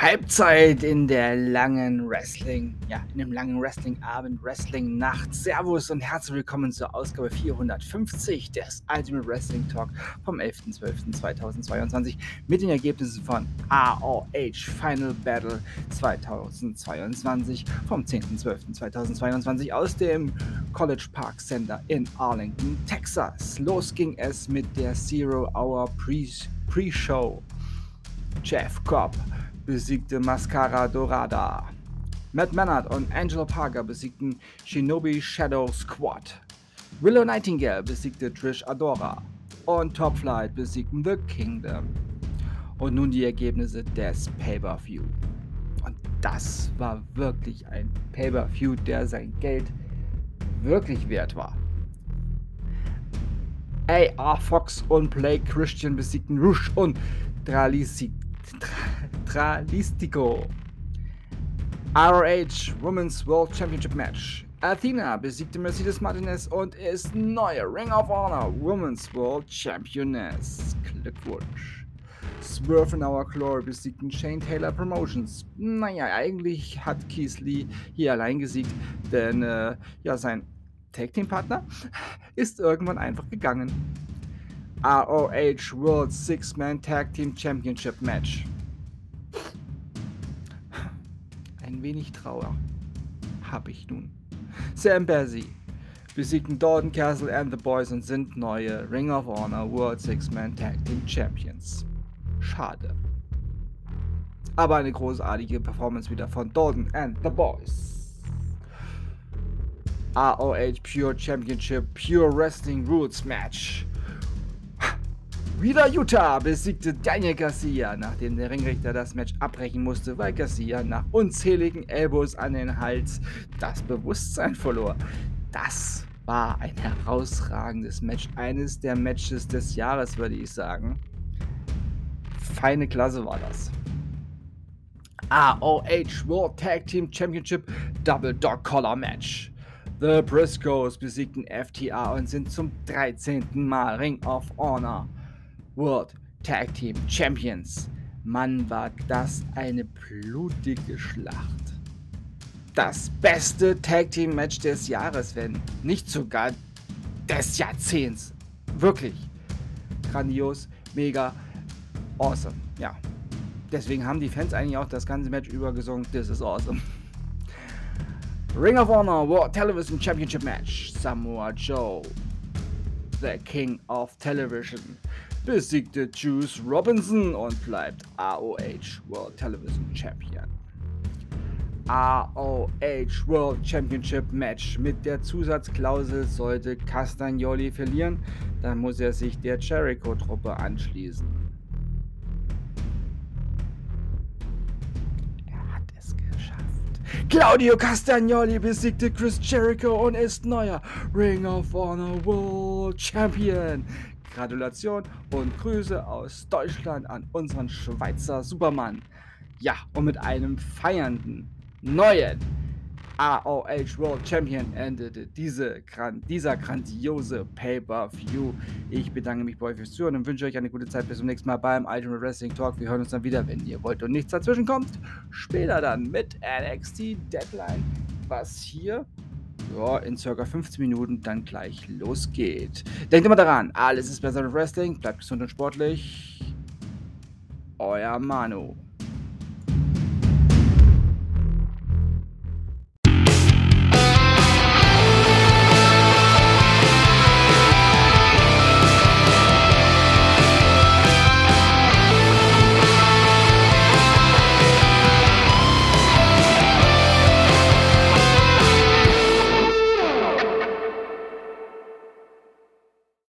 Halbzeit in der langen Wrestling, ja, in dem langen Wrestling-Abend, Wrestling-Nacht. Servus und herzlich willkommen zur Ausgabe 450 des Ultimate Wrestling Talk vom 11.12.2022 mit den Ergebnissen von AOH Final Battle 2022 vom 10.12.2022 aus dem College Park Center in Arlington, Texas. Los ging es mit der Zero Hour Pre-Show. Jeff Cobb besiegte Mascara Dorada. Matt Mannard und Angela Parker besiegten Shinobi Shadow Squad. Willow Nightingale besiegte Trish Adora. Und Top Flight besiegten The Kingdom. Und nun die Ergebnisse des Pay-Per-View. Und das war wirklich ein Pay-Per-View, der sein Geld wirklich wert war. AR Fox und Play Christian besiegten Rush und Dralisi Tralistico. ROH Women's World Championship Match. Athena besiegte Mercedes Martinez und ist neue Ring of Honor Women's World Championess. Glückwunsch. Swerve in Our Glory besiegten Shane Taylor Promotions. Naja, eigentlich hat Keith Lee hier allein gesiegt, denn äh, ja, sein Tag Team Partner ist irgendwann einfach gegangen. ROH World Six-Man Tag Team Championship Match. Ein wenig Trauer habe ich nun. Sam Bazzi besiegten Dalton Castle and the Boys und sind neue Ring of Honor World Six-Man Tag Team Champions. Schade. Aber eine großartige Performance wieder von Dalton and the Boys. ROH Pure Championship Pure Wrestling Rules Match. Wieder Utah besiegte Daniel Garcia, nachdem der Ringrichter das Match abbrechen musste, weil Garcia nach unzähligen Elbows an den Hals das Bewusstsein verlor. Das war ein herausragendes Match, eines der Matches des Jahres, würde ich sagen. Feine Klasse war das. AOH World Tag Team Championship Double Dog Collar Match. The Briscoes besiegten FTA und sind zum 13. Mal Ring of Honor World Tag Team Champions. Mann, war das eine blutige Schlacht. Das beste Tag Team Match des Jahres, wenn nicht sogar des Jahrzehnts. Wirklich. Grandios, mega, awesome. Ja. Deswegen haben die Fans eigentlich auch das ganze Match über gesungen. This is awesome. Ring of Honor World Television Championship Match. Samoa Joe, the King of Television, besiegte Juice Robinson und bleibt AOH World Television Champion. AOH World Championship Match. Mit der Zusatzklausel sollte Castagnoli verlieren, dann muss er sich der Jericho-Truppe anschließen. Er hat es geschafft. Claudio Castagnoli besiegte Chris Jericho und ist neuer Ring of Honor World Champion. Gratulation und Grüße aus Deutschland an unseren Schweizer Supermann. Ja, und mit einem feiernden neuen AOH World Champion endete diese, dieser grandiose Pay-Per-View. Ich bedanke mich bei euch fürs Zuhören und wünsche euch eine gute Zeit. Bis zum nächsten Mal beim Ultimate Wrestling Talk. Wir hören uns dann wieder, wenn ihr wollt und nichts dazwischen kommt. Später dann mit NXT Deadline, was hier ja, in circa 15 Minuten dann gleich losgeht. Denkt immer daran, alles ist besser mit Wrestling, bleibt gesund und sportlich. Euer Manu.